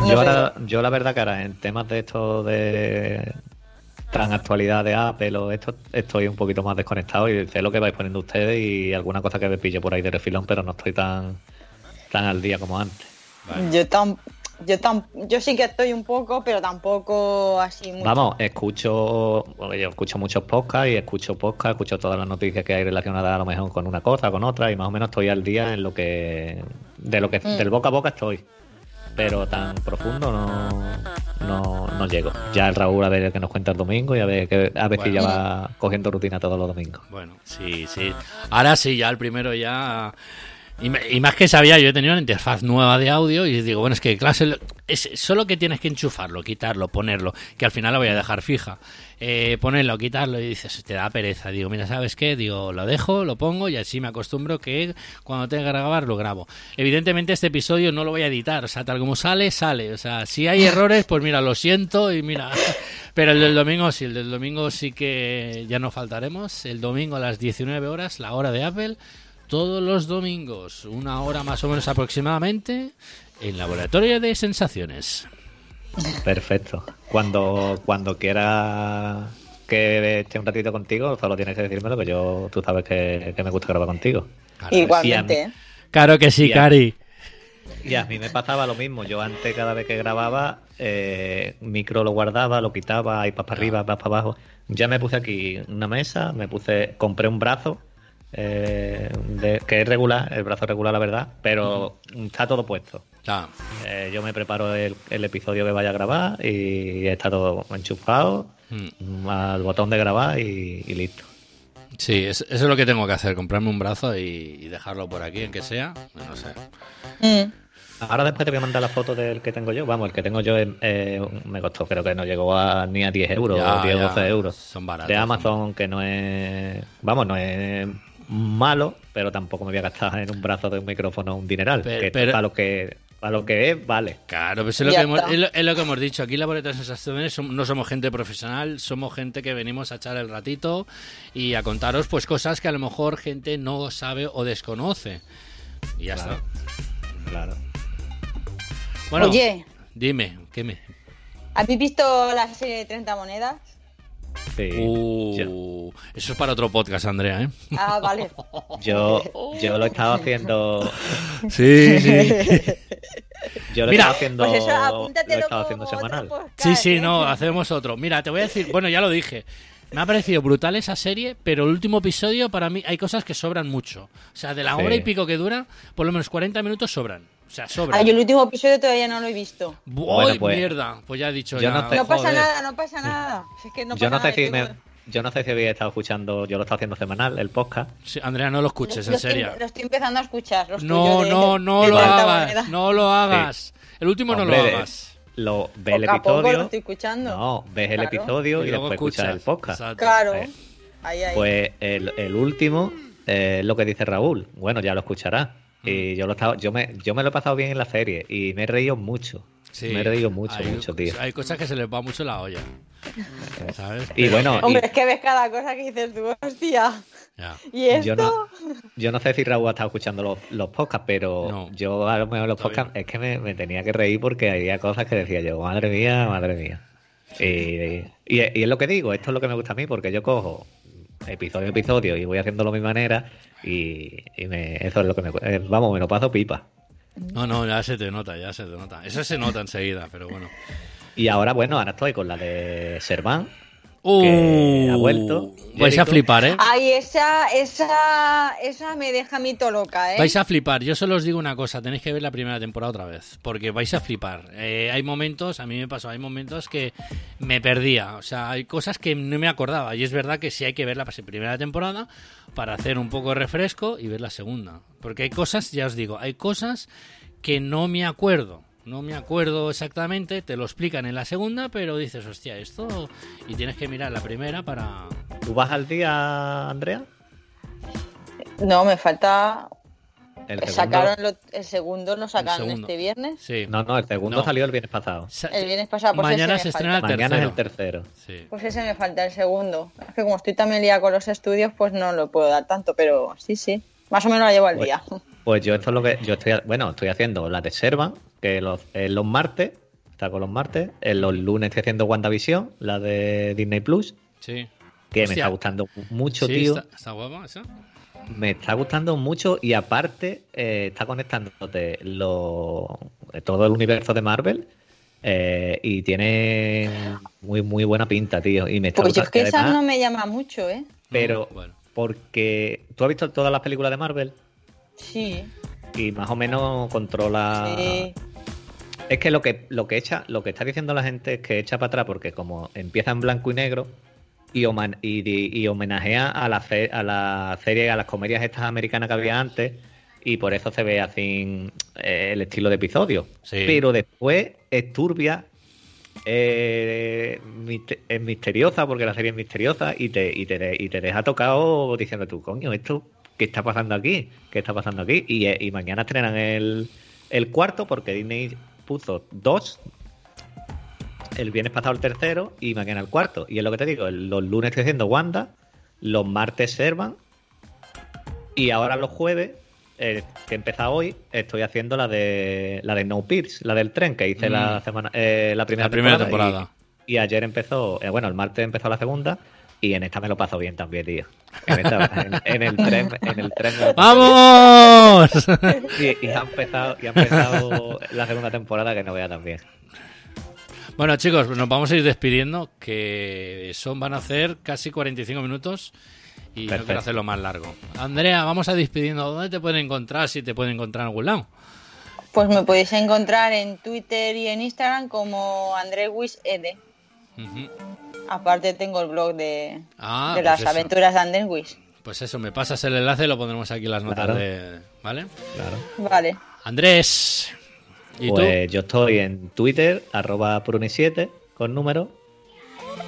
No Yo, ahora, yo la verdad que ahora en temas de esto de tan actualidad de Apple o esto, estoy un poquito más desconectado y sé lo que vais poniendo ustedes y alguna cosa que me pillo por ahí de refilón, pero no estoy tan tan al día como antes. Yo tam, yo tam, yo sí que estoy un poco, pero tampoco así mucho. Vamos, escucho, bueno, yo escucho muchos podcasts y escucho podcasts, escucho todas las noticias que hay relacionadas a lo mejor con una cosa, con otra y más o menos estoy al día en lo que de lo que Mm. del boca a boca estoy. Pero tan profundo no, no, no llego. Ya el Raúl a ver qué nos cuenta el domingo y a ver, que, a ver si ya va cogiendo rutina todos los domingos. Bueno, sí, sí. Ahora sí, ya el primero ya. Y, y más que sabía, yo he tenido una interfaz nueva de audio y digo, bueno, es que clase es solo que tienes que enchufarlo, quitarlo, ponerlo, que al final la voy a dejar fija. Eh, ponerlo, quitarlo y dices, te da pereza. Digo, mira, ¿sabes qué? Digo, lo dejo, lo pongo y así me acostumbro que cuando tenga que grabar lo grabo. Evidentemente este episodio no lo voy a editar, o sea, tal como sale, sale. O sea, si hay errores, pues mira, lo siento y mira. Pero el del domingo sí, el del domingo sí que ya no faltaremos. El domingo a las 19 horas, la hora de Apple. Todos los domingos, una hora más o menos aproximadamente, en Laboratorio de Sensaciones. Perfecto. Cuando, cuando quiera que esté un ratito contigo, solo tienes que decírmelo, que yo, tú sabes que, que me gusta grabar contigo. Claro, Igualmente. Claro que sí, Y a- Cari. Y a mí me pasaba lo mismo. Yo antes, cada vez que grababa, eh, micro lo guardaba, lo quitaba, iPad para arriba, para abajo. Ya me puse aquí una mesa, me puse, compré un brazo, eh, de- que es regular, el brazo regular, la verdad, pero está todo puesto. Claro. Eh, yo me preparo el, el episodio que vaya a grabar y está todo enchufado Mm. al botón de grabar y, y listo. Sí, es- eso es lo que tengo que hacer, comprarme un brazo y, y dejarlo por aquí, en que sea. No sé. Mm. Ahora después te voy a mandar la foto del que tengo yo. Vamos, el que tengo yo eh, me costó, creo que no llegó a, ni a 10 euros, Ya, 10 o ya, 12 euros. son baratos, De son Amazon, que no es. Vamos, no es malo, pero tampoco me voy a gastar en un brazo de un micrófono un dineral. Pero- que pero- para lo que para lo que es, vale. Claro, pues es lo, que hemos, es, lo, es lo que hemos dicho. Aquí la Boleta de Sensaciones no somos gente profesional, somos gente que venimos a echar el ratito y a contaros pues cosas que a lo mejor gente no sabe o desconoce. Y ya Claro. está. Claro. Bueno, Oye, dime, ¿qué me...? ¿habéis visto la serie de 30 monedas? Sí. Uh, eso es para otro podcast, Andrea, ¿eh? Ah, vale. yo, yo lo he estado haciendo. Sí, sí. Yo lo Mira, he estado haciendo. Pues eso, lo he apúntatelo estado como haciendo semanal. podcast, Sí, sí, ¿eh? no, hacemos otro. Mira, te voy a decir, bueno, ya lo dije. Me ha parecido brutal esa serie, pero el último episodio para mí hay cosas que sobran mucho. O sea, de la Sí. hora y pico que dura, por lo menos 40 minutos sobran. O sea, sobran. Ah, yo el último episodio todavía no lo he visto. ¡Uy, Bueno, pues, mierda! Pues ya he dicho yo ya. no te- No pasa joder. nada, no pasa nada. Si es que no yo no pasa sé si nada, me, yo no sé si había estado escuchando, yo lo estaba haciendo semanal, el podcast. Sí, Andrea, no lo escuches, lo en serio. lo estoy empezando a escuchar. los No, de- no, no de lo 30 hagas. No lo hagas. El último no Hombre, lo hagas. Lo, ves el episodio. lo estoy escuchando. No, ves el Claro. episodio y, luego después escuchas el podcast. Exacto. Claro. Eh, Ahí, ahí. Pues el, el último eh, es lo que dice Raúl. Bueno, ya lo escucharás. Y Mm. yo lo he estado- yo me, yo me lo he pasado bien en la serie y me he reído mucho. Sí, me he reído mucho, hay- mucho, tío. Hay cosas que se les va mucho la olla. ¿Sabes? Y bueno, Hombre, y- es que ves cada cosa que dices tú, hostia. Ya. ¿Y esto? Yo no, yo no sé si Raúl ha estado escuchando los, los podcasts, pero No. yo a lo mejor los podcasts es que me, me tenía que reír porque había cosas que decía yo, madre mía, madre mía. Y, y- y es lo que digo, esto es lo que me gusta a mí, porque yo cojo episodio a episodio y voy haciéndolo a mi manera y, y me- eso es lo que me... eh, Vamos, me lo paso pipa. No, no, ya se te nota, ya se te nota. Eso se nota enseguida, pero bueno. Y ahora, bueno, ahora estoy con la de Serván. Uh, ha vuelto. Vais a flipar, ¿eh? Ay, esa, esa, esa me deja a mí todo loca, ¿eh? Vais a flipar. Yo solo os digo una cosa, tenéis que ver la primera temporada otra vez, porque vais a flipar. Eh, hay momentos, a mí me pasó, hay momentos que me perdía. O sea, hay cosas que no me acordaba. Y es verdad que sí hay que ver la primera temporada para hacer un poco de refresco y ver la segunda. Porque hay cosas, ya os digo, hay cosas que no me acuerdo. No me acuerdo exactamente, te lo explican en la segunda, pero dices, hostia, esto... Y tienes que mirar la primera para... ¿Tú vas al día, Andrea? No, me falta. El segundo- Sacaron lo- el segundo, lo sacaron segundo. este viernes. Sí. No, no, el segundo No. salió el viernes pasado. Sa- El viernes pasado, pues Mañana ese se me estrena falta. el Mañana es tercero. el tercero. Sí. Pues ese me falta el segundo. Es que como estoy también liada con los estudios, pues no lo puedo dar tanto, pero sí, sí. Más o menos la llevo al Pues- día. Pues yo esto es lo que yo estoy, bueno, estoy haciendo la de Servan, que los, en los martes, está con los martes, en los lunes estoy haciendo WandaVision, la de Disney Plus, Sí. que me Hostia. está gustando mucho, Sí, tío. Está, está guapa esa. Me está gustando mucho y aparte eh, está conectándote lo, todo el universo de Marvel eh, y tiene muy muy buena pinta, tío. Y me está Pues yo es que esa no me llama mucho, ¿eh? Pero Bueno. porque tú has visto todas las películas de Marvel Sí, y más o menos controla sí. Es que lo que lo que echa, lo que está diciendo la gente es que echa para atrás porque como empieza en blanco y negro y, homan- y, y homenajea a la fe- a la serie, a las comedias estas americanas que había antes y por eso se ve así eh, el estilo de episodio. Sí. Pero después es turbia, eh, es misteriosa porque la serie es misteriosa y te, y te, y te deja tocado diciendo tú, coño, esto ¿qué está pasando aquí? ¿Qué está pasando aquí? Y, eh, y mañana estrenan el, el cuarto porque Disney puso dos. El viernes pasado el tercero y mañana el cuarto. Y es lo que te digo, los lunes estoy haciendo Wanda, los martes Servan y ahora los jueves, eh, que he empezado hoy, estoy haciendo la de la de No Pierce, la del tren que hice la Mm. semana eh, la primera La primera temporada. temporada. Y, y ayer empezó, eh, bueno, el martes empezó la segunda y en esta me lo paso bien también, tío. En, esta- en- en el tren, en el tren me lo paso ¡Vamos! y, y ha empezado, y ha empezado la segunda temporada que no vea también. bueno, chicos, nos vamos a ir despidiendo, que son van a hacer casi 45 minutos y no Perfecto. quiero hacerlo más largo. Andrea, vamos a despidiendo. ¿Dónde te pueden encontrar? Si te pueden encontrar en algún lado. Pues me podéis encontrar en Twitter y en Instagram como André Wish Ede. Aparte tengo el blog de, Ah, de pues las eso. aventuras de Andrés Wish. Pues eso, me pasas el enlace y lo pondremos aquí en las notas Claro. de... ¿Vale? Claro. Vale. Andrés. ¿Y Pues yo estoy en Twitter, arroba pruni7, con número.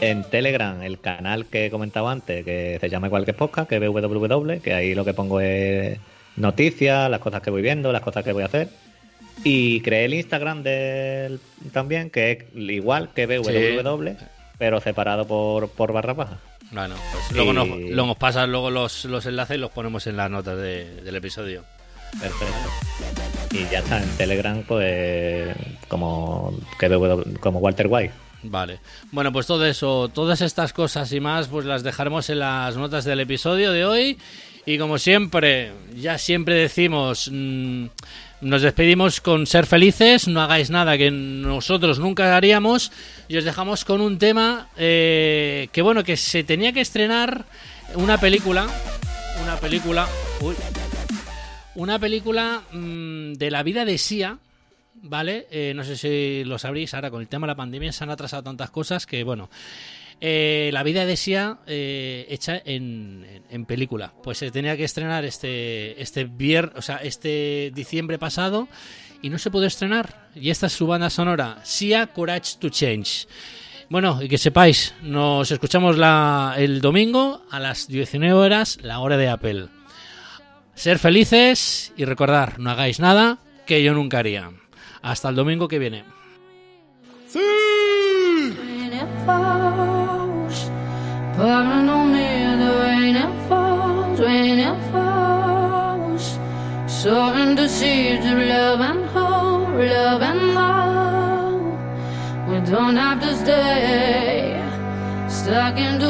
En Telegram, el canal que he comentado antes, que se llama igual que podcast, que es www, que ahí lo que pongo es noticias, las cosas que voy viendo, las cosas que voy a hacer. Y creé el Instagram del también, que es igual que BWW, pero separado por, por barra baja. Bueno, pues luego, nos, luego nos pasas luego los, los enlaces y los ponemos en las notas de- del episodio. Perfecto. Y ya está, en Telegram, pues como, como Walter White. Vale. Bueno, pues todo eso, todas estas cosas y más, pues las dejaremos en las notas del episodio de hoy. Y como siempre, ya siempre decimos, mm, nos despedimos con ser felices, no hagáis nada que nosotros nunca haríamos. Y os dejamos con un tema eh, que, bueno, que se tenía que estrenar una película. Una película. Uy, una película mm, de la vida de Sia, ¿vale? Eh, no sé si lo sabréis, ahora con el tema de la pandemia se han atrasado tantas cosas que, bueno, eh, la vida de Sia eh, hecha en, película. Pues se tenía que estrenar este, este o sea, este diciembre pasado y no se pudo estrenar. Y esta es su banda sonora, Sia Courage to Change. Bueno, y que sepáis, nos escuchamos la, el domingo a las 19 horas, la hora de Apple. Ser felices y recordar, no hagáis nada que yo nunca haría. Hasta el domingo que viene. Seeds love and hope, love and hope. We don't have to stay stuck in